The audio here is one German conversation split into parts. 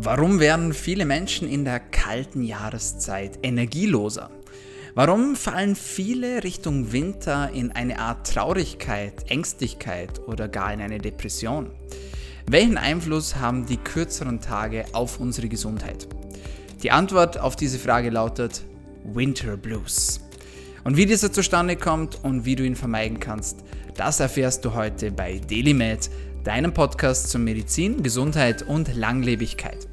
Warum werden viele Menschen in der kalten Jahreszeit energieloser? Warum fallen viele Richtung Winter in eine Art Traurigkeit, Ängstlichkeit oder gar in eine Depression? Welchen Einfluss haben die kürzeren Tage auf unsere Gesundheit? Die Antwort auf diese Frage lautet Winter Blues. Und wie dieser zustande kommt und wie du ihn vermeiden kannst, das erfährst du heute bei DailyMed, deinem Podcast zur Medizin, Gesundheit und Langlebigkeit.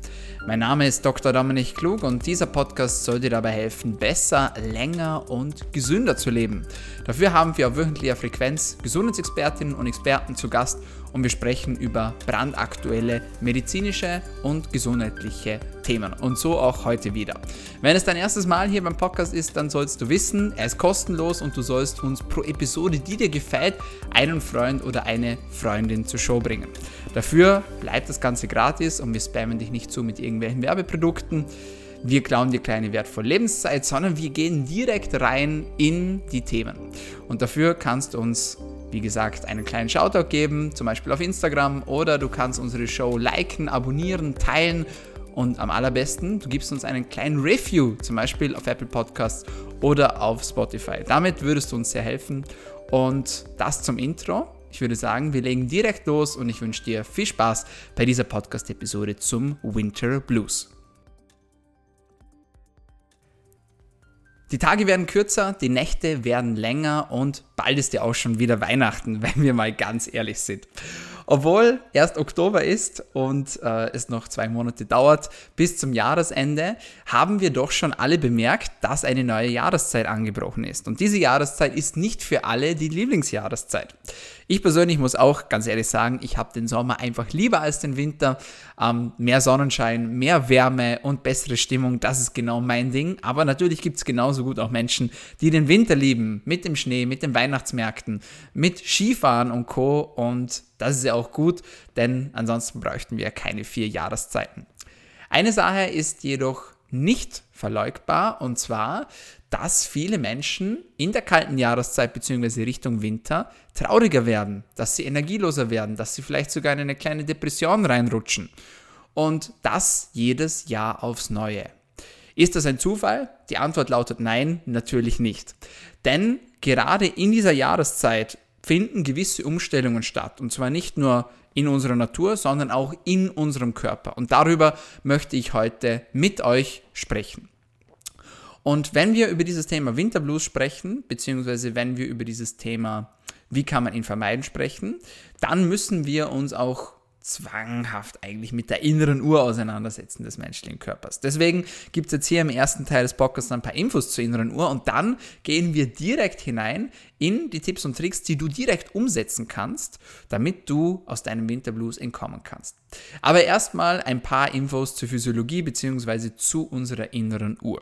Mein Name ist Dr. Dominik Klug und dieser Podcast soll dir dabei helfen, besser, länger und gesünder zu leben. Dafür haben wir auf wöchentlicher Frequenz Gesundheitsexpertinnen und Experten zu Gast und wir sprechen über brandaktuelle medizinische und gesundheitliche Themen. Und so auch heute wieder. Wenn es dein erstes Mal hier beim Podcast ist, dann sollst du wissen, er ist kostenlos und du sollst uns pro Episode, die dir gefällt, einen Freund oder eine Freundin zur Show bringen. Dafür bleibt das Ganze gratis und wir spammen dich nicht zu mit irgendwelchen Werbeprodukten. Wir klauen dir kleine wertvolle Lebenszeit, sondern wir gehen direkt rein in die Themen. Und dafür kannst du uns wie gesagt, einen kleinen Shoutout geben, zum Beispiel auf Instagram oder du kannst unsere Show liken, abonnieren, teilen und am allerbesten, du gibst uns einen kleinen Review, zum Beispiel auf Apple Podcasts oder auf Spotify. Damit würdest du uns sehr helfen. Und das zum Intro. Ich würde sagen, wir legen direkt los und ich wünsche dir viel Spaß bei dieser Podcast-Episode zum Winter Blues. Die Tage werden kürzer, die Nächte werden länger und bald ist ja auch schon wieder Weihnachten, wenn wir mal ganz ehrlich sind. Obwohl erst Oktober ist und äh, es noch zwei Monate dauert bis zum Jahresende, haben wir doch schon alle bemerkt, dass eine neue Jahreszeit angebrochen ist. Und diese Jahreszeit ist nicht für alle die Lieblingsjahreszeit. Ich persönlich muss auch ganz ehrlich sagen, ich habe den Sommer einfach lieber als den Winter. Ähm, mehr Sonnenschein, mehr Wärme und bessere Stimmung, das ist genau mein Ding. Aber natürlich gibt es genauso gut auch Menschen, die den Winter lieben, mit dem Schnee, mit den Weihnachtsmärkten, mit Skifahren und Co. Und das ist ja auch gut, denn ansonsten bräuchten wir keine vier Jahreszeiten. Eine Sache ist jedoch nicht verleugbar und zwar, dass viele Menschen in der kalten Jahreszeit bzw. Richtung Winter trauriger werden, dass sie energieloser werden, dass sie vielleicht sogar in eine kleine Depression reinrutschen. Und das jedes Jahr aufs Neue. Ist das ein Zufall? Die Antwort lautet nein, natürlich nicht. Denn gerade in dieser Jahreszeit finden gewisse Umstellungen statt. Und zwar nicht nur in unserer Natur, sondern auch in unserem Körper. Und darüber möchte ich heute mit euch sprechen. Und wenn wir über dieses Thema Winterblues sprechen, beziehungsweise wenn wir über dieses Thema, wie kann man ihn vermeiden, sprechen, dann müssen wir uns auch zwanghaft eigentlich mit der inneren Uhr auseinandersetzen des menschlichen Körpers. Deswegen gibt es jetzt hier im ersten Teil des Podcasts ein paar Infos zur inneren Uhr und dann gehen wir direkt hinein in die Tipps und Tricks, die du direkt umsetzen kannst, damit du aus deinem Winterblues entkommen kannst. Aber erstmal ein paar Infos zur Physiologie bzw. zu unserer inneren Uhr.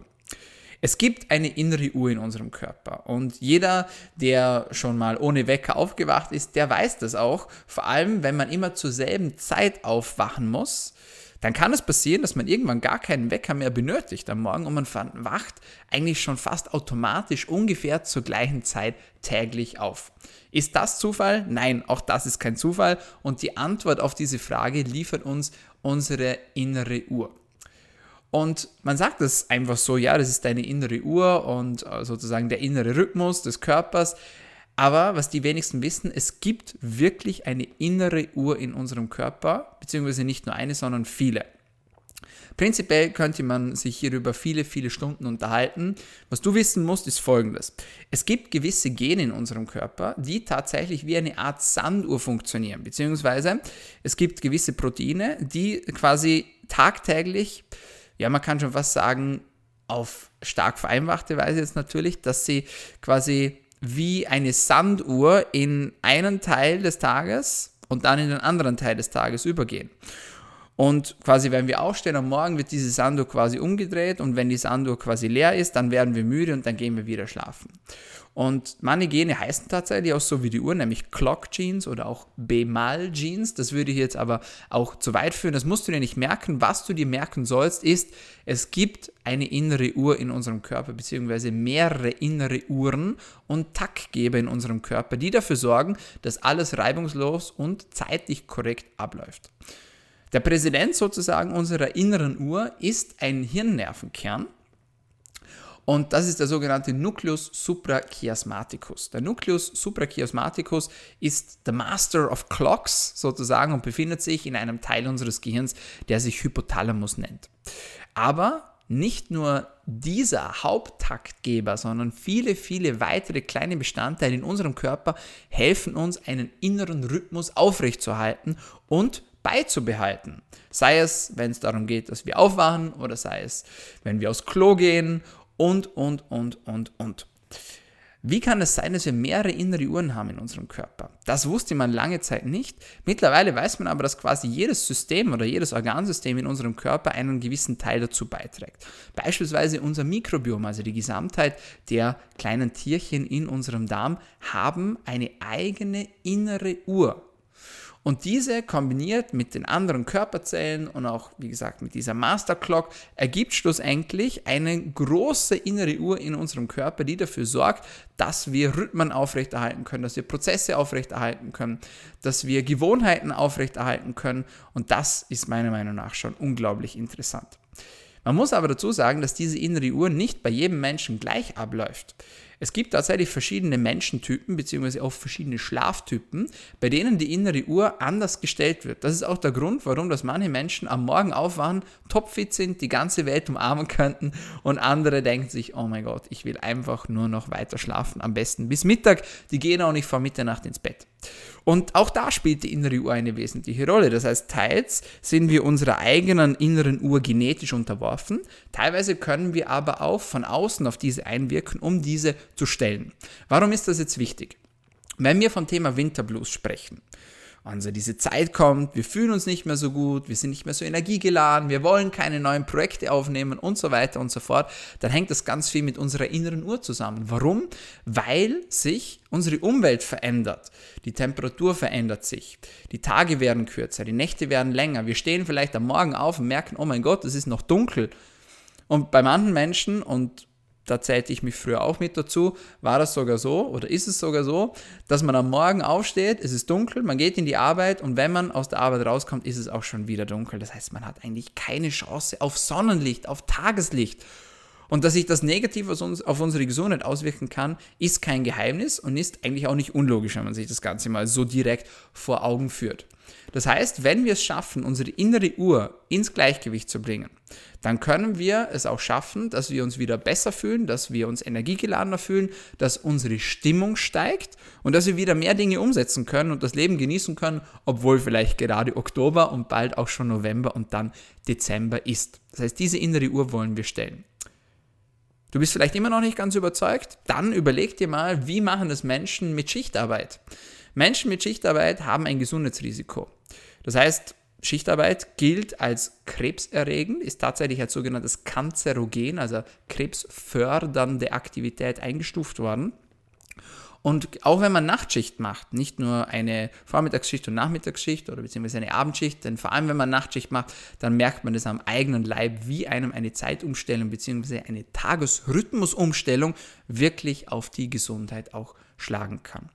Es gibt eine innere Uhr in unserem Körper und jeder, der schon mal ohne Wecker aufgewacht ist, der weiß das auch. Vor allem, wenn man immer zur selben Zeit aufwachen muss, dann kann es passieren, dass man irgendwann gar keinen Wecker mehr benötigt am Morgen und man wacht eigentlich schon fast automatisch ungefähr zur gleichen Zeit täglich auf. Ist das Zufall? Nein, auch das ist kein Zufall und die Antwort auf diese Frage liefert uns unsere innere Uhr. Und man sagt es einfach so, ja, das ist deine innere Uhr und äh, sozusagen der innere Rhythmus des Körpers. Aber was die wenigsten wissen, es gibt wirklich eine innere Uhr in unserem Körper, beziehungsweise nicht nur eine, sondern viele. Prinzipiell könnte man sich hierüber viele, viele Stunden unterhalten. Was du wissen musst, ist folgendes. Es gibt gewisse Gene in unserem Körper, die tatsächlich wie eine Art Sanduhr funktionieren, beziehungsweise es gibt gewisse Proteine, die quasi tagtäglich ja, man kann schon fast sagen, auf stark vereinfachte Weise jetzt natürlich, dass sie quasi wie eine Sanduhr in einen Teil des Tages und dann in den anderen Teil des Tages übergehen. Und quasi, wenn wir aufstehen am Morgen, wird diese Sanduhr quasi umgedreht und wenn die Sanduhr quasi leer ist, dann werden wir müde und dann gehen wir wieder schlafen. Und meine Gene heißen tatsächlich auch so wie die Uhr, nämlich Clock Genes oder auch Bemal Genes. Das würde ich jetzt aber auch zu weit führen. Das musst du dir nicht merken. Was du dir merken sollst, ist, es gibt eine innere Uhr in unserem Körper, beziehungsweise mehrere innere Uhren und Taktgeber in unserem Körper, die dafür sorgen, dass alles reibungslos und zeitlich korrekt abläuft. Der Präsident sozusagen unserer inneren Uhr ist ein Hirnnervenkern. Und das ist der sogenannte Nucleus suprachiasmaticus. Der Nucleus suprachiasmaticus ist der Master of Clocks sozusagen und befindet sich in einem Teil unseres Gehirns, der sich Hypothalamus nennt. Aber nicht nur dieser Haupttaktgeber, sondern viele, viele weitere kleine Bestandteile in unserem Körper helfen uns, einen inneren Rhythmus aufrechtzuerhalten und beizubehalten. Sei es, wenn es darum geht, dass wir aufwachen oder sei es, wenn wir aufs Klo gehen und, und, und, und, und. Wie kann es sein, dass wir mehrere innere Uhren haben in unserem Körper? Das wusste man lange Zeit nicht. Mittlerweile weiß man aber, dass quasi jedes System oder jedes Organsystem in unserem Körper einen gewissen Teil dazu beiträgt. Beispielsweise unser Mikrobiom, also die Gesamtheit der kleinen Tierchen in unserem Darm, haben eine eigene innere Uhr. Und diese kombiniert mit den anderen Körperzellen und auch, wie gesagt, mit dieser Master Clock ergibt schlussendlich eine große innere Uhr in unserem Körper, die dafür sorgt, dass wir Rhythmen aufrechterhalten können, dass wir Prozesse aufrechterhalten können, dass wir Gewohnheiten aufrechterhalten können. Und das ist meiner Meinung nach schon unglaublich interessant. Man muss aber dazu sagen, dass diese innere Uhr nicht bei jedem Menschen gleich abläuft. Es gibt tatsächlich verschiedene Menschentypen bzw. auch verschiedene Schlaftypen, bei denen die innere Uhr anders gestellt wird. Das ist auch der Grund, warum dass manche Menschen am Morgen aufwachen, topfit sind, die ganze Welt umarmen könnten und andere denken sich, oh mein Gott, ich will einfach nur noch weiter schlafen, am besten bis Mittag, die gehen auch nicht vor Mitternacht ins Bett. Und auch da spielt die innere Uhr eine wesentliche Rolle. Das heißt, teils sind wir unserer eigenen inneren Uhr genetisch unterworfen, teilweise können wir aber auch von außen auf diese einwirken, um diese zu stellen. Warum ist das jetzt wichtig? Wenn wir vom Thema Winterblues sprechen, also diese Zeit kommt, wir fühlen uns nicht mehr so gut, wir sind nicht mehr so energiegeladen, wir wollen keine neuen Projekte aufnehmen und so weiter und so fort, dann hängt das ganz viel mit unserer inneren Uhr zusammen. Warum? Weil sich unsere Umwelt verändert. Die Temperatur verändert sich. Die Tage werden kürzer, die Nächte werden länger. Wir stehen vielleicht am Morgen auf und merken, oh mein Gott, es ist noch dunkel. Und bei manchen Menschen, und da zählte ich mich früher auch mit dazu, war das sogar so oder ist es sogar so, dass man am Morgen aufsteht, es ist dunkel, man geht in die Arbeit und wenn man aus der Arbeit rauskommt, ist es auch schon wieder dunkel. Das heißt, man hat eigentlich keine Chance auf Sonnenlicht, auf Tageslicht. Und dass sich das negativ auf unsere Gesundheit auswirken kann, ist kein Geheimnis und ist eigentlich auch nicht unlogisch, wenn man sich das Ganze mal so direkt vor Augen führt. Das heißt, wenn wir es schaffen, unsere innere Uhr ins Gleichgewicht zu bringen, dann können wir es auch schaffen, dass wir uns wieder besser fühlen, dass wir uns energiegeladener fühlen, dass unsere Stimmung steigt und dass wir wieder mehr Dinge umsetzen können und das Leben genießen können, obwohl vielleicht gerade Oktober und bald auch schon November und dann Dezember ist. Das heißt, diese innere Uhr wollen wir stellen. Du bist vielleicht immer noch nicht ganz überzeugt? Dann überleg dir mal, wie machen es Menschen mit Schichtarbeit? Menschen mit Schichtarbeit haben ein Gesundheitsrisiko. Das heißt, Schichtarbeit gilt als krebserregend, ist tatsächlich als sogenanntes Kanzerogen, also krebsfördernde Aktivität eingestuft worden. Und auch wenn man Nachtschicht macht, nicht nur eine Vormittagsschicht und Nachmittagsschicht oder beziehungsweise eine Abendschicht, denn vor allem wenn man Nachtschicht macht, dann merkt man es am eigenen Leib, wie einem eine Zeitumstellung beziehungsweise eine Tagesrhythmusumstellung wirklich auf die Gesundheit auch schlagen kann.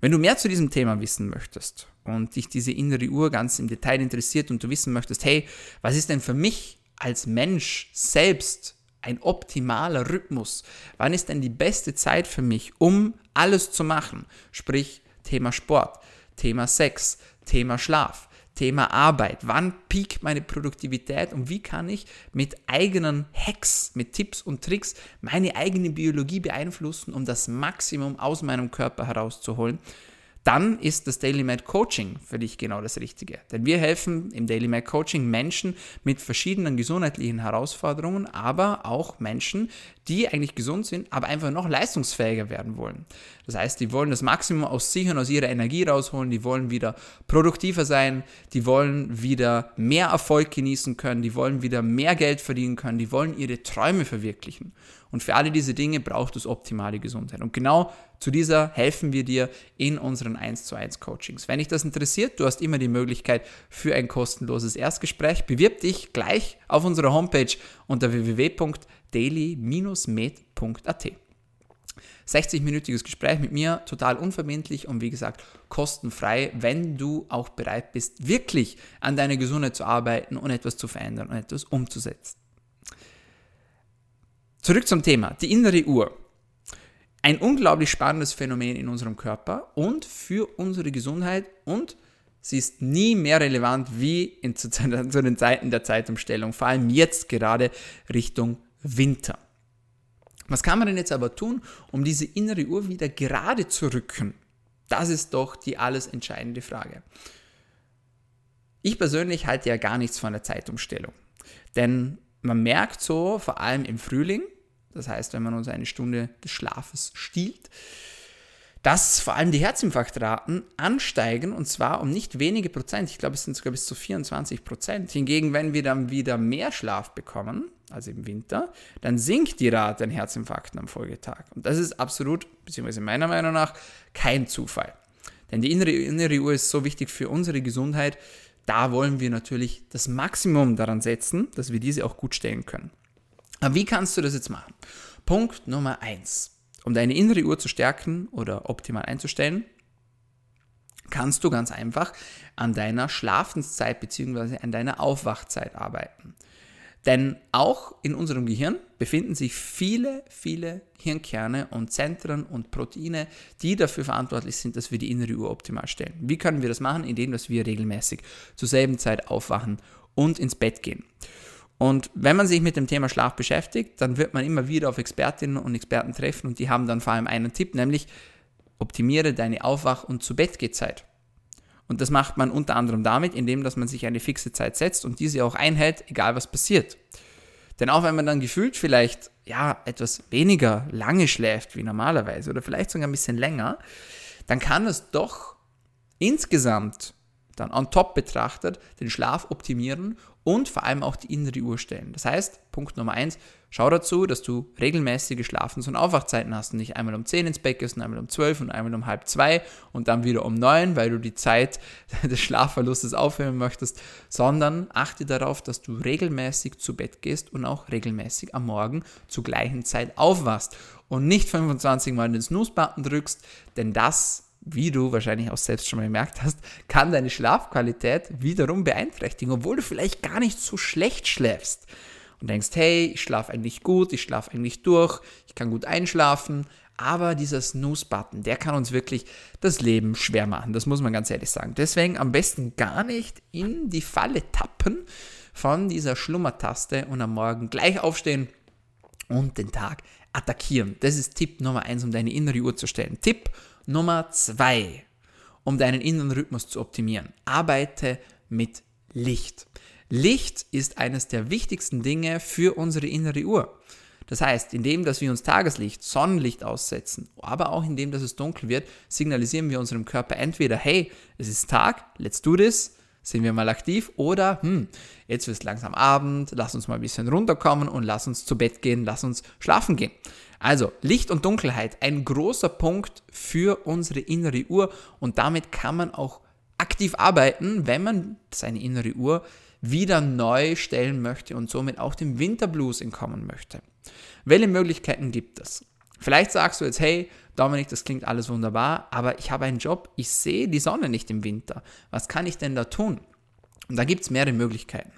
Wenn du mehr zu diesem Thema wissen möchtest und dich diese innere Uhr ganz im Detail interessiert und du wissen möchtest, hey, was ist denn für mich als Mensch selbst ein optimaler Rhythmus? Wann ist denn die beste Zeit für mich, um alles zu machen? Sprich Thema Sport, Thema Sex, Thema Schlaf. Thema Arbeit. Wann piekt meine Produktivität und wie kann ich mit eigenen Hacks, mit Tipps und Tricks meine eigene Biologie beeinflussen, um das Maximum aus meinem Körper herauszuholen? Dann ist das Daily Med Coaching für dich genau das Richtige. Denn wir helfen im Daily Med Coaching Menschen mit verschiedenen gesundheitlichen Herausforderungen, aber auch Menschen, die eigentlich gesund sind, aber einfach noch leistungsfähiger werden wollen. Das heißt, die wollen das Maximum aus sich und aus ihrer Energie rausholen, die wollen wieder produktiver sein, die wollen wieder mehr Erfolg genießen können, die wollen wieder mehr Geld verdienen können, die wollen ihre Träume verwirklichen. Und für alle diese Dinge braucht es optimale Gesundheit. Und genau zu dieser helfen wir dir in unseren 1 zu 1 Coachings. Wenn dich das interessiert, du hast immer die Möglichkeit für ein kostenloses Erstgespräch. Bewirb dich gleich auf unserer Homepage unter www.daily-med.at. 60-minütiges Gespräch mit mir, total unverbindlich und wie gesagt kostenfrei, wenn du auch bereit bist, wirklich an deiner Gesundheit zu arbeiten und etwas zu verändern und etwas umzusetzen. Zurück zum Thema, die innere Uhr. Ein unglaublich spannendes Phänomen in unserem Körper und für unsere Gesundheit und sie ist nie mehr relevant wie in, zu, zu den Zeiten der Zeitumstellung, vor allem jetzt gerade Richtung Winter. Was kann man denn jetzt aber tun, um diese innere Uhr wieder gerade zu rücken? Das ist doch die alles entscheidende Frage. Ich persönlich halte ja gar nichts von der Zeitumstellung. Denn man merkt so, vor allem im Frühling, das heißt, wenn man uns eine Stunde des Schlafes stiehlt, dass vor allem die Herzinfarktraten ansteigen und zwar um nicht wenige Prozent. Ich glaube, es sind sogar bis zu 24 Prozent. Hingegen, wenn wir dann wieder mehr Schlaf bekommen, also im Winter, dann sinkt die Rate an Herzinfarkten am Folgetag. Und das ist absolut, beziehungsweise meiner Meinung nach, kein Zufall. Denn die innere, innere Uhr ist so wichtig für unsere Gesundheit. Da wollen wir natürlich das Maximum daran setzen, dass wir diese auch gut stellen können. Aber wie kannst du das jetzt machen? Punkt Nummer eins: Um deine innere Uhr zu stärken oder optimal einzustellen, kannst du ganz einfach an deiner Schlafenszeit bzw. an deiner Aufwachzeit arbeiten. Denn auch in unserem Gehirn befinden sich viele, viele Hirnkerne und Zentren und Proteine, die dafür verantwortlich sind, dass wir die innere Uhr optimal stellen. Wie können wir das machen? Indem dass wir regelmäßig zur selben Zeit aufwachen und ins Bett gehen. Und wenn man sich mit dem Thema Schlaf beschäftigt, dann wird man immer wieder auf Expertinnen und Experten treffen und die haben dann vor allem einen Tipp, nämlich optimiere deine Aufwach- und Zu-Bett-Gehzeit. Und das macht man unter anderem damit, indem dass man sich eine fixe Zeit setzt und diese auch einhält, egal was passiert. Denn auch wenn man dann gefühlt vielleicht ja etwas weniger lange schläft wie normalerweise oder vielleicht sogar ein bisschen länger, dann kann es doch insgesamt dann on top betrachtet den Schlaf optimieren und vor allem auch die innere Uhr stellen. Das heißt, Punkt Nummer eins, schau dazu, dass du regelmäßige Schlafens- und Aufwachzeiten hast und nicht einmal um 10 ins Bett gehst und einmal um 12 und einmal um halb zwei und dann wieder um 9, weil du die Zeit des Schlafverlustes aufhören möchtest, sondern achte darauf, dass du regelmäßig zu Bett gehst und auch regelmäßig am Morgen zur gleichen Zeit aufwachst und nicht 25 Mal den Snooze-Button drückst, denn das wie du wahrscheinlich auch selbst schon mal gemerkt hast, kann deine Schlafqualität wiederum beeinträchtigen, obwohl du vielleicht gar nicht so schlecht schläfst. Und denkst, hey, ich schlafe eigentlich gut, ich schlafe eigentlich durch, ich kann gut einschlafen, aber dieser Snooze-Button, der kann uns wirklich das Leben schwer machen, das muss man ganz ehrlich sagen. Deswegen am besten gar nicht in die Falle tappen von dieser Schlummertaste und am Morgen gleich aufstehen und den Tag attackieren. Das ist Tipp Nummer eins, um deine innere Uhr zu stellen. Tipp Nummer zwei, um deinen inneren Rhythmus zu optimieren. Arbeite mit Licht. Licht ist eines der wichtigsten Dinge für unsere innere Uhr. Das heißt, indem dass wir uns Tageslicht, Sonnenlicht aussetzen, aber auch indem dass es dunkel wird, signalisieren wir unserem Körper entweder, hey, es ist Tag, let's do this, sind wir mal aktiv, oder, hm, jetzt wird es langsam Abend, lass uns mal ein bisschen runterkommen und lass uns zu Bett gehen, lass uns schlafen gehen. Also Licht und Dunkelheit, ein großer Punkt für unsere innere Uhr und damit kann man auch aktiv arbeiten, wenn man seine innere Uhr wieder neu stellen möchte und somit auch dem Winterblues entkommen möchte. Welche Möglichkeiten gibt es? Vielleicht sagst du jetzt, hey, Dominik, das klingt alles wunderbar, aber ich habe einen Job, ich sehe die Sonne nicht im Winter. Was kann ich denn da tun? Und da gibt es mehrere Möglichkeiten.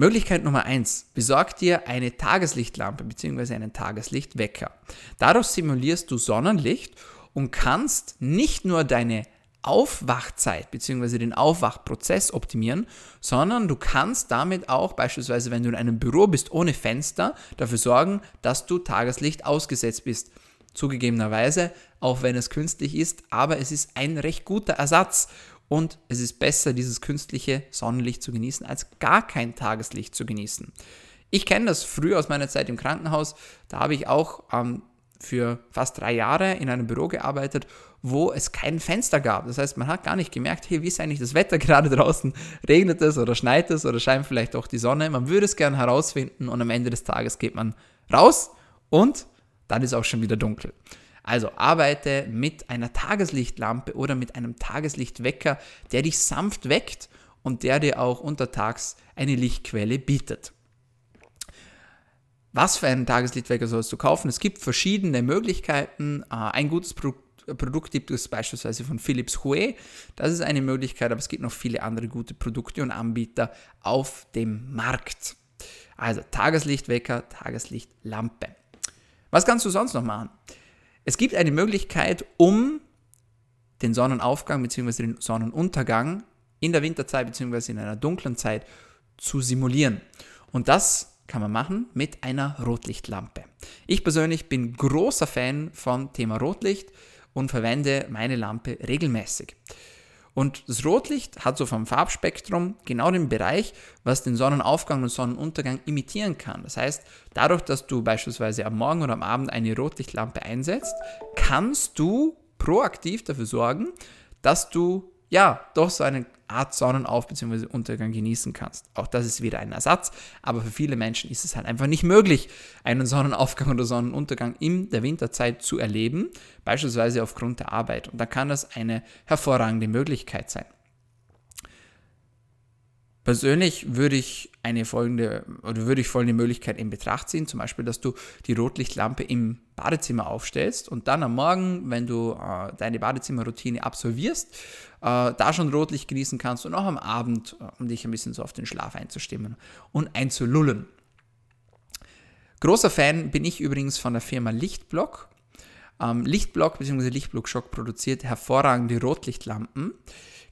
Möglichkeit Nummer eins: Besorg dir eine Tageslichtlampe bzw. einen Tageslichtwecker. Dadurch simulierst du Sonnenlicht und kannst nicht nur deine Aufwachzeit bzw. den Aufwachprozess optimieren, sondern du kannst damit auch beispielsweise, wenn du in einem Büro bist ohne Fenster, dafür sorgen, dass du Tageslicht ausgesetzt bist. Zugegebenerweise, auch wenn es künstlich ist, aber es ist ein recht guter Ersatz und es ist besser, dieses künstliche Sonnenlicht zu genießen, als gar kein Tageslicht zu genießen. Ich kenne das früher aus meiner Zeit im Krankenhaus. Da habe ich auch ähm, für fast drei Jahre in einem Büro gearbeitet, wo es kein Fenster gab. Das heißt, man hat gar nicht gemerkt, hey, wie ist eigentlich das Wetter gerade draußen? Regnet es oder schneit es oder scheint vielleicht auch die Sonne? Man würde es gerne herausfinden und am Ende des Tages geht man raus und dann ist auch schon wieder dunkel. Also arbeite mit einer Tageslichtlampe oder mit einem Tageslichtwecker, der dich sanft weckt und der dir auch untertags eine Lichtquelle bietet. was für einen Tageslichtwecker sollst du kaufen? Es gibt verschiedene Möglichkeiten. Äh, ein gutes Produkt Produkt gibt es beispielsweise von Philips Hue. Das ist eine Möglichkeit, aber es gibt noch viele andere gute Produkte und Anbieter auf dem Markt. Also Tageslichtwecker, Tageslichtlampe. Was kannst du sonst noch machen? Es gibt eine Möglichkeit, um den Sonnenaufgang bzw. den Sonnenuntergang in der Winterzeit bzw. in einer dunklen Zeit zu simulieren. Und das kann man machen mit einer Rotlichtlampe. Ich persönlich bin großer Fan von Thema Rotlicht und verwende meine Lampe regelmäßig. Und das Rotlicht hat so vom Farbspektrum genau den Bereich, was den Sonnenaufgang und Sonnenuntergang imitieren kann. Das heißt, dadurch, dass du beispielsweise am Morgen oder am Abend eine Rotlichtlampe einsetzt, kannst du proaktiv dafür sorgen, dass du ja doch so einen Art Sonnenauf- bzw. Untergang genießen kannst. Auch das ist wieder ein Ersatz, aber für viele Menschen ist es halt einfach nicht möglich, einen Sonnenaufgang oder Sonnenuntergang in der Winterzeit zu erleben, beispielsweise aufgrund der Arbeit. Und da kann das eine hervorragende Möglichkeit sein. Persönlich würde ich eine folgende oder würde ich folgende Möglichkeit in Betracht ziehen, zum Beispiel, dass du die Rotlichtlampe im Badezimmer aufstellst und dann am Morgen, wenn du äh, deine Badezimmerroutine absolvierst, äh, da schon Rotlicht genießen kannst und auch am Abend, äh, um dich ein bisschen so auf den Schlaf einzustimmen und einzulullen. Großer Fan bin ich übrigens von der Firma Lichtblock. Ähm, Lichtblock bzw. Lichtblock Shock produziert hervorragende Rotlichtlampen.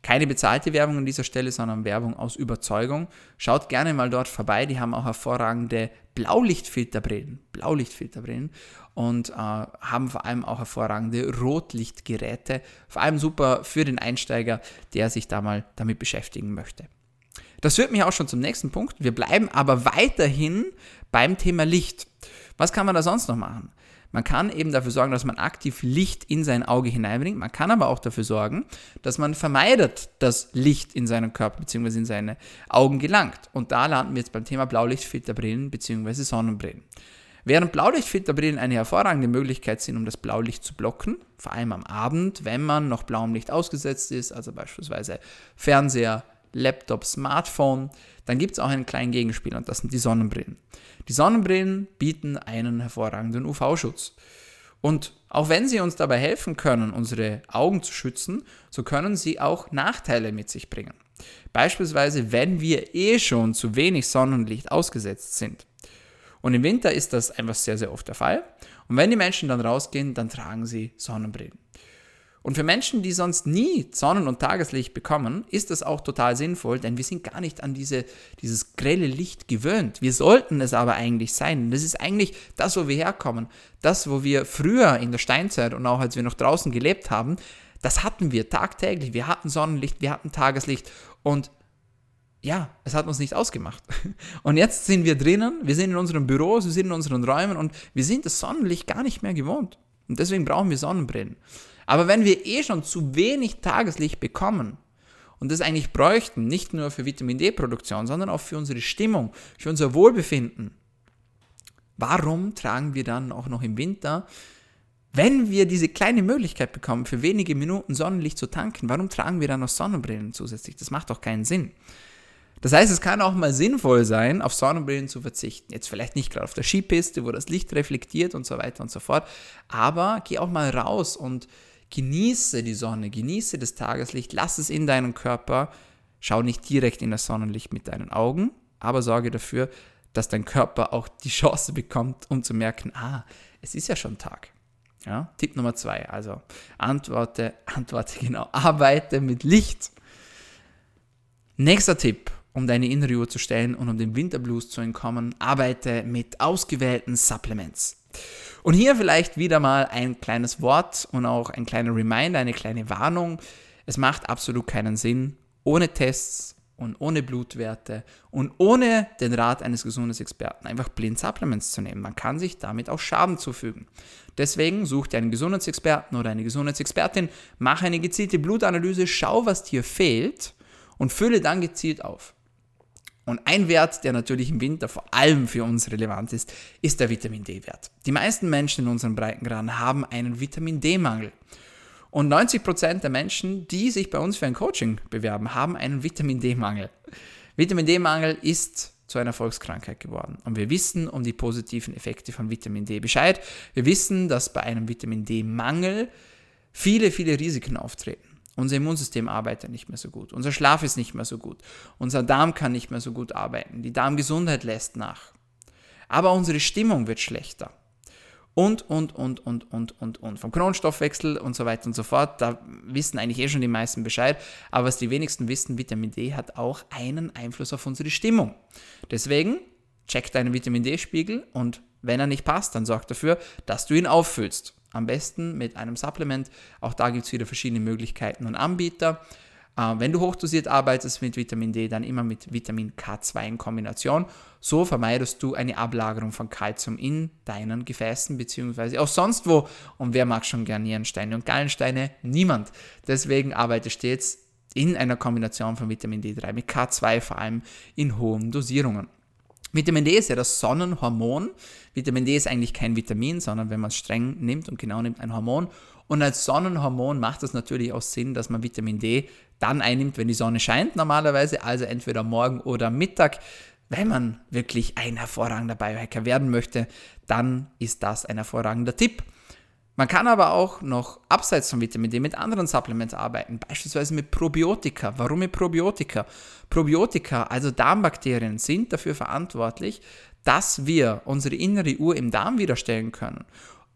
Keine bezahlte Werbung an dieser Stelle, sondern Werbung aus Überzeugung. Schaut gerne mal dort vorbei. Die haben auch hervorragende Blaulichtfilterbrillen, Blaulichtfilterbrillen und äh, haben vor allem auch hervorragende Rotlichtgeräte. Vor allem super für den Einsteiger, der sich da mal damit beschäftigen möchte. Das führt mich auch schon zum nächsten Punkt. Wir bleiben aber weiterhin beim Thema Licht. Was kann man da sonst noch machen? Man kann eben dafür sorgen, dass man aktiv Licht in sein Auge hineinbringt. Man kann aber auch dafür sorgen, dass man vermeidet, dass Licht in seinen Körper bzw. in seine Augen gelangt. Und da landen wir jetzt beim Thema Blaulichtfilterbrillen bzw. Sonnenbrillen. Während Blaulichtfilterbrillen eine hervorragende Möglichkeit sind, um das Blaulicht zu blocken, vor allem am Abend, wenn man noch blauem Licht ausgesetzt ist, also beispielsweise Fernseher, Laptop, Smartphone, dann gibt es auch einen kleinen Gegenspieler und das sind die Sonnenbrillen. Die Sonnenbrillen bieten einen hervorragenden UV-Schutz. Und auch wenn sie uns dabei helfen können, unsere Augen zu schützen, so können sie auch Nachteile mit sich bringen. Beispielsweise, wenn wir eh schon zu wenig Sonnenlicht ausgesetzt sind. Und im Winter ist das einfach sehr, sehr oft der Fall. Und wenn die Menschen dann rausgehen, dann tragen sie Sonnenbrillen. Und für Menschen, die sonst nie Sonnen- und Tageslicht bekommen, ist das auch total sinnvoll, denn wir sind gar nicht an diese, dieses grelle Licht gewöhnt. Wir sollten es aber eigentlich sein. Das ist eigentlich das, wo wir herkommen. Das, wo wir früher in der Steinzeit und auch als wir noch draußen gelebt haben, das hatten wir tagtäglich. Wir hatten Sonnenlicht, wir hatten Tageslicht und ja, es hat uns nicht ausgemacht. Und jetzt sind wir drinnen, wir sind in unseren Büros, wir sind in unseren Räumen und wir sind das Sonnenlicht gar nicht mehr gewohnt. Und deswegen brauchen wir Sonnenbrillen. Aber wenn wir eh schon zu wenig Tageslicht bekommen und das eigentlich bräuchten, nicht nur für Vitamin D-Produktion, sondern auch für unsere Stimmung, für unser Wohlbefinden, warum tragen wir dann auch noch im Winter, wenn wir diese kleine Möglichkeit bekommen, für wenige Minuten Sonnenlicht zu tanken, warum tragen wir dann noch Sonnenbrillen zusätzlich? Das macht doch keinen Sinn. Das heißt, es kann auch mal sinnvoll sein, auf Sonnenbrillen zu verzichten. Jetzt vielleicht nicht gerade auf der Skipiste, wo das Licht reflektiert und so weiter und so fort, aber geh auch mal raus und Genieße die Sonne, genieße das Tageslicht, lass es in deinen Körper. Schau nicht direkt in das Sonnenlicht mit deinen Augen, aber sorge dafür, dass dein Körper auch die Chance bekommt, um zu merken, ah, es ist ja schon Tag. Ja? Tipp Nummer zwei, also antworte, antworte genau, arbeite mit Licht. Nächster Tipp, um deine innere Uhr zu stellen und um dem Winterblues zu entkommen, arbeite mit ausgewählten Supplements. Und hier vielleicht wieder mal ein kleines Wort und auch ein kleiner Reminder, eine kleine Warnung. Es macht absolut keinen Sinn, ohne Tests und ohne Blutwerte und ohne den Rat eines Gesundheitsexperten einfach blind Supplements zu nehmen. Man kann sich damit auch Schaden zufügen. Deswegen such dir einen Gesundheitsexperten oder eine Gesundheitsexpertin, mach eine gezielte Blutanalyse, schau, was dir fehlt und fülle dann gezielt auf. Und ein Wert, der natürlich im Winter vor allem für uns relevant ist, ist der Vitamin D-Wert. Die meisten Menschen in unseren Breitengraden haben einen Vitamin D-Mangel. Und 90% der Menschen, die sich bei uns für ein Coaching bewerben, haben einen Vitamin D-Mangel. Vitamin D-Mangel ist zu einer Volkskrankheit geworden. Und wir wissen um die positiven Effekte von Vitamin D Bescheid. Wir wissen, dass bei einem Vitamin D-Mangel viele, viele Risiken auftreten. Unser Immunsystem arbeitet nicht mehr so gut. Unser Schlaf ist nicht mehr so gut. Unser Darm kann nicht mehr so gut arbeiten. Die Darmgesundheit lässt nach. Aber unsere Stimmung wird schlechter. Und, und, und, und, und, und, und. Vom Kronstoffwechsel und so weiter und so fort. Da wissen eigentlich eh schon die meisten Bescheid. Aber was die wenigsten wissen, Vitamin D hat auch einen Einfluss auf unsere Stimmung. Deswegen check deinen Vitamin D-Spiegel und wenn er nicht passt, dann sorg dafür, dass du ihn auffüllst. Am besten mit einem Supplement. Auch da gibt es wieder verschiedene Möglichkeiten und Anbieter. Äh, wenn du hochdosiert arbeitest mit Vitamin D, dann immer mit Vitamin K2 in Kombination. So vermeidest du eine Ablagerung von Kalzium in deinen Gefäßen beziehungsweise auch sonst wo. Und wer mag schon gerne Nierensteine und Gallensteine? Niemand. Deswegen arbeite stets in einer Kombination von Vitamin D3 mit K2 vor allem in hohen Dosierungen. Vitamin D ist ja das Sonnenhormon. Vitamin D ist eigentlich kein Vitamin, sondern wenn man es streng nimmt und genau nimmt, ein Hormon. Und als Sonnenhormon macht es natürlich auch Sinn, dass man Vitamin D dann einnimmt, wenn die Sonne scheint normalerweise, also entweder morgen oder Mittag. Wenn man wirklich ein hervorragender Biohacker werden möchte, dann ist das ein hervorragender Tipp. Man kann aber auch noch abseits von Vitamin D mit anderen Supplements arbeiten, beispielsweise mit Probiotika. Warum mit Probiotika? Probiotika, also Darmbakterien, sind dafür verantwortlich, dass wir unsere innere Uhr im Darm wiederstellen können.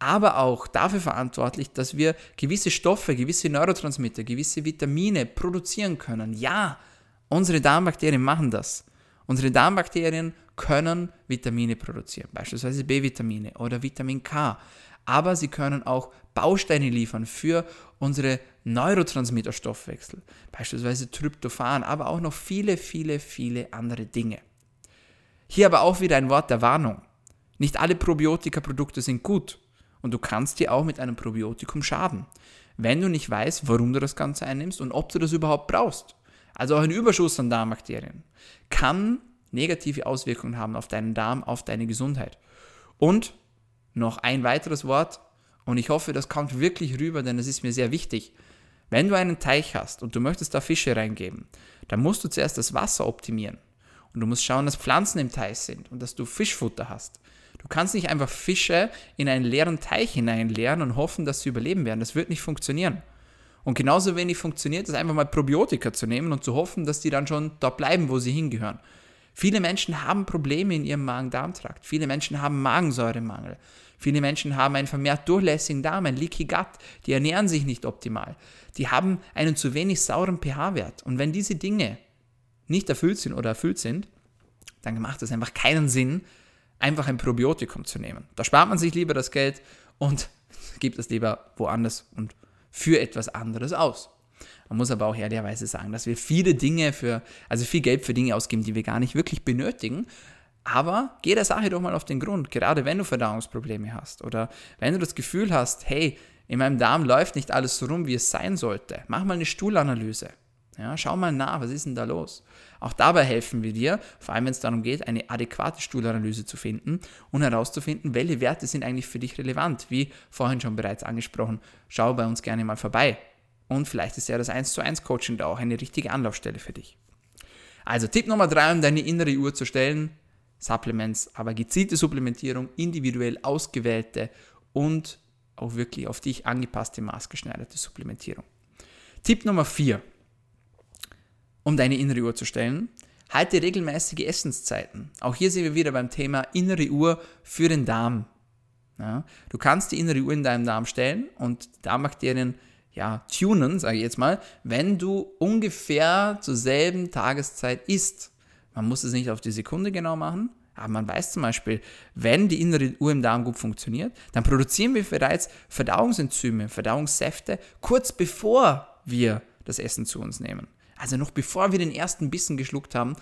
Aber auch dafür verantwortlich, dass wir gewisse Stoffe, gewisse Neurotransmitter, gewisse Vitamine produzieren können. Ja, unsere Darmbakterien machen das. Unsere Darmbakterien können Vitamine produzieren, beispielsweise B-Vitamine oder Vitamin K aber sie können auch Bausteine liefern für unsere Neurotransmitterstoffwechsel, beispielsweise Tryptophan, aber auch noch viele, viele, viele andere Dinge. Hier aber auch wieder ein Wort der Warnung. Nicht alle Probiotika-Produkte sind gut und du kannst dir auch mit einem Probiotikum schaden, wenn du nicht weißt, warum du das Ganze einnimmst und ob du das überhaupt brauchst. Also auch ein Überschuss an Darmbakterien kann negative Auswirkungen haben auf deinen Darm, auf deine Gesundheit. Und noch ein weiteres Wort und ich hoffe, das kommt wirklich rüber, denn es ist mir sehr wichtig. Wenn du einen Teich hast und du möchtest da Fische reingeben, dann musst du zuerst das Wasser optimieren. Und du musst schauen, dass Pflanzen im Teich sind und dass du Fischfutter hast. Du kannst nicht einfach Fische in einen leeren Teich hineinleeren und hoffen, dass sie überleben werden. Das wird nicht funktionieren. Und genauso wenig funktioniert es einfach mal Probiotika zu nehmen und zu hoffen, dass die dann schon dort bleiben, wo sie hingehören. Viele Menschen haben Probleme in ihrem Magen-Darm-Trakt. Viele Menschen haben Magensäuremangel. Viele Menschen haben einen vermehrt durchlässigen Darm, ein Leaky Gut. Die ernähren sich nicht optimal. Die haben einen zu wenig sauren pH-Wert. Und wenn diese Dinge nicht erfüllt sind oder erfüllt sind, dann macht es einfach keinen Sinn, einfach ein Probiotikum zu nehmen. Da spart man sich lieber das Geld und gibt es lieber woanders und für etwas anderes aus. Man muss aber auch ehrlicherweise sagen, dass wir viele Dinge für, also viel Geld für Dinge ausgeben, die wir gar nicht wirklich benötigen. Aber geh der Sache doch mal auf den Grund, gerade wenn du Verdauungsprobleme hast oder wenn du das Gefühl hast, hey, in meinem Darm läuft nicht alles so rum, wie es sein sollte. Mach mal eine Stuhlanalyse. Ja, schau mal nach, was ist denn da los? Auch dabei helfen wir dir, vor allem wenn es darum geht, eine adäquate Stuhlanalyse zu finden und herauszufinden, welche Werte sind eigentlich für dich relevant. Wie vorhin schon bereits angesprochen, schau bei uns gerne mal vorbei. Und vielleicht ist ja das 1 zu 1 Coaching da auch eine richtige Anlaufstelle für dich. Also Tipp Nummer 3, um deine innere Uhr zu stellen, Supplements, aber gezielte Supplementierung, individuell ausgewählte und auch wirklich auf dich angepasste, maßgeschneiderte Supplementierung. Tipp Nummer 4, um deine innere Uhr zu stellen, halte regelmäßige Essenszeiten. Auch hier sind wir wieder beim Thema innere Uhr für den Darm. Ja, du kannst die innere Uhr in deinem Darm stellen und die Darmbakterien ja, tunen, sage ich jetzt mal, wenn du ungefähr zur selben Tageszeit isst. Man muss es nicht auf die Sekunde genau machen, aber man weiß zum Beispiel, wenn die innere Uhr im Darm gut funktioniert, dann produzieren wir bereits Verdauungsenzyme, Verdauungssäfte, kurz bevor wir das Essen zu uns nehmen. Also noch bevor wir den ersten Bissen geschluckt haben,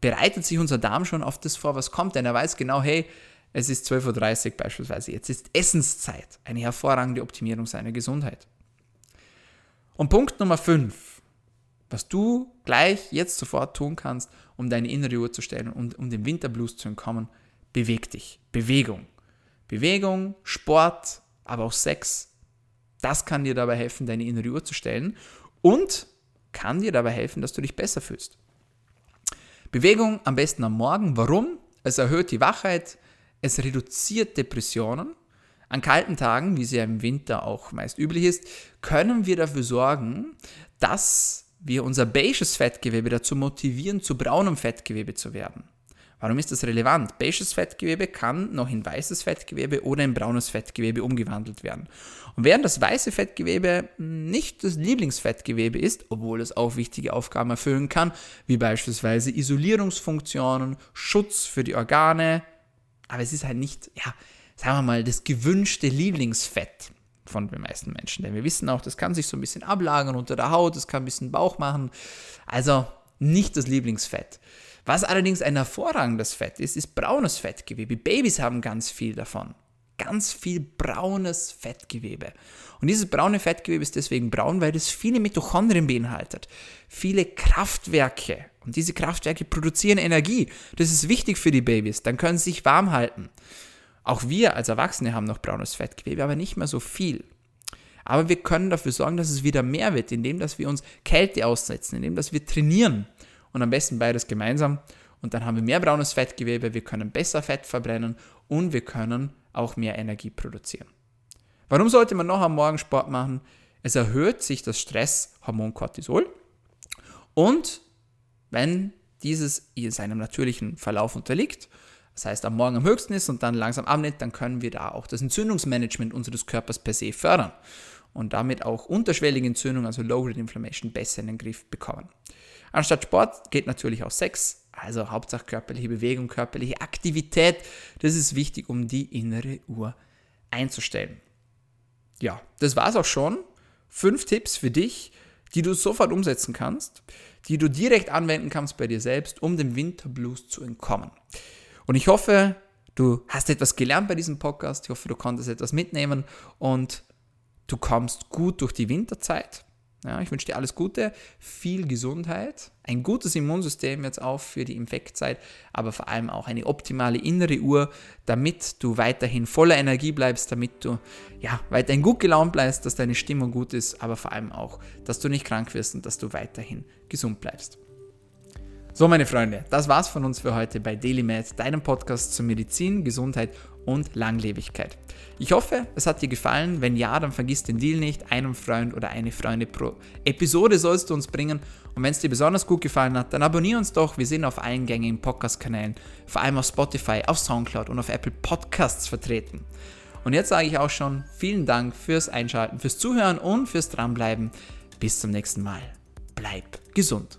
bereitet sich unser Darm schon auf das vor, was kommt, denn er weiß genau, hey, es ist 12.30 Uhr beispielsweise, jetzt ist Essenszeit, eine hervorragende Optimierung seiner Gesundheit. Und Punkt Nummer 5, was du gleich jetzt sofort tun kannst, um deine innere Uhr zu stellen und um dem Winterblues zu entkommen, beweg dich. Bewegung. Bewegung, Sport, aber auch Sex. Das kann dir dabei helfen, deine innere Uhr zu stellen und kann dir dabei helfen, dass du dich besser fühlst. Bewegung am besten am Morgen. Warum? Es erhöht die Wachheit, es reduziert Depressionen. An kalten Tagen, wie es ja im Winter auch meist üblich ist, können wir dafür sorgen, dass wir unser beiges Fettgewebe dazu motivieren, zu braunem Fettgewebe zu werden. Warum ist das relevant? Beiges Fettgewebe kann noch in weißes Fettgewebe oder in braunes Fettgewebe umgewandelt werden. Und während das weiße Fettgewebe nicht das Lieblingsfettgewebe ist, obwohl es auch wichtige Aufgaben erfüllen kann, wie beispielsweise Isolierungsfunktionen, Schutz für die Organe, aber es ist halt nicht, ja, sagen wir mal, das gewünschte Lieblingsfett von den meisten Menschen. Denn wir wissen auch, das kann sich so ein bisschen ablagern unter der Haut, das kann ein bisschen Bauch machen. Also nicht das Lieblingsfett. Was allerdings ein hervorragendes Fett ist, ist braunes Fettgewebe. Babys haben ganz viel davon. Ganz viel braunes Fettgewebe. Und dieses braune Fettgewebe ist deswegen braun, weil es viele Mitochondrien beinhaltet. Viele Kraftwerke. Und diese Kraftwerke produzieren Energie. Das ist wichtig für die Babys. Dann können sie sich warm halten. Auch wir als Erwachsene haben noch braunes Fettgewebe, aber nicht mehr so viel. Aber wir können dafür sorgen, dass es wieder mehr wird, indem dass wir uns Kälte aussetzen, indem dass wir trainieren und am besten beides gemeinsam. Und dann haben wir mehr braunes Fettgewebe, wir können besser Fett verbrennen und wir können auch mehr Energie produzieren. Warum sollte man noch am Morgen Sport machen? Es erhöht sich das Stresshormon Cortisol und wenn dieses in seinem natürlichen Verlauf unterliegt das heißt am Morgen am höchsten ist und dann langsam abnimmt, dann können wir da auch das Entzündungsmanagement unseres Körpers per se fördern und damit auch unterschwellige Entzündung, also Low-Grade Inflammation, besser in den Griff bekommen. Anstatt Sport geht natürlich auch Sex, also Hauptsache körperliche Bewegung, körperliche Aktivität. Das ist wichtig, um die innere Uhr einzustellen. Ja, das war's auch schon. Fünf Tipps für dich, die du sofort umsetzen kannst, die du direkt anwenden kannst bei dir selbst, um dem Winterblues zu entkommen. Und ich hoffe, du hast etwas gelernt bei diesem Podcast. Ich hoffe, du konntest etwas mitnehmen und du kommst gut durch die Winterzeit. Ja, ich wünsche dir alles Gute, viel Gesundheit, ein gutes Immunsystem jetzt auch für die Infektzeit, aber vor allem auch eine optimale innere Uhr, damit du weiterhin voller Energie bleibst, damit du ja, weiterhin gut gelaunt bleibst, dass deine Stimmung gut ist, aber vor allem auch, dass du nicht krank wirst und dass du weiterhin gesund bleibst. So, meine Freunde, das war's von uns für heute bei DailyMed, deinem Podcast zur Medizin, Gesundheit und Langlebigkeit. Ich hoffe, es hat dir gefallen. Wenn ja, dann vergiss den Deal nicht. Einen Freund oder eine Freundin pro Episode sollst du uns bringen. Und wenn es dir besonders gut gefallen hat, dann abonniere uns doch. Wir sind auf allen gängigen Podcast-Kanälen, vor allem auf Spotify, auf Soundcloud und auf Apple Podcasts vertreten. Und jetzt sage ich auch schon vielen Dank fürs Einschalten, fürs Zuhören und fürs Dranbleiben. Bis zum nächsten Mal. Bleib gesund.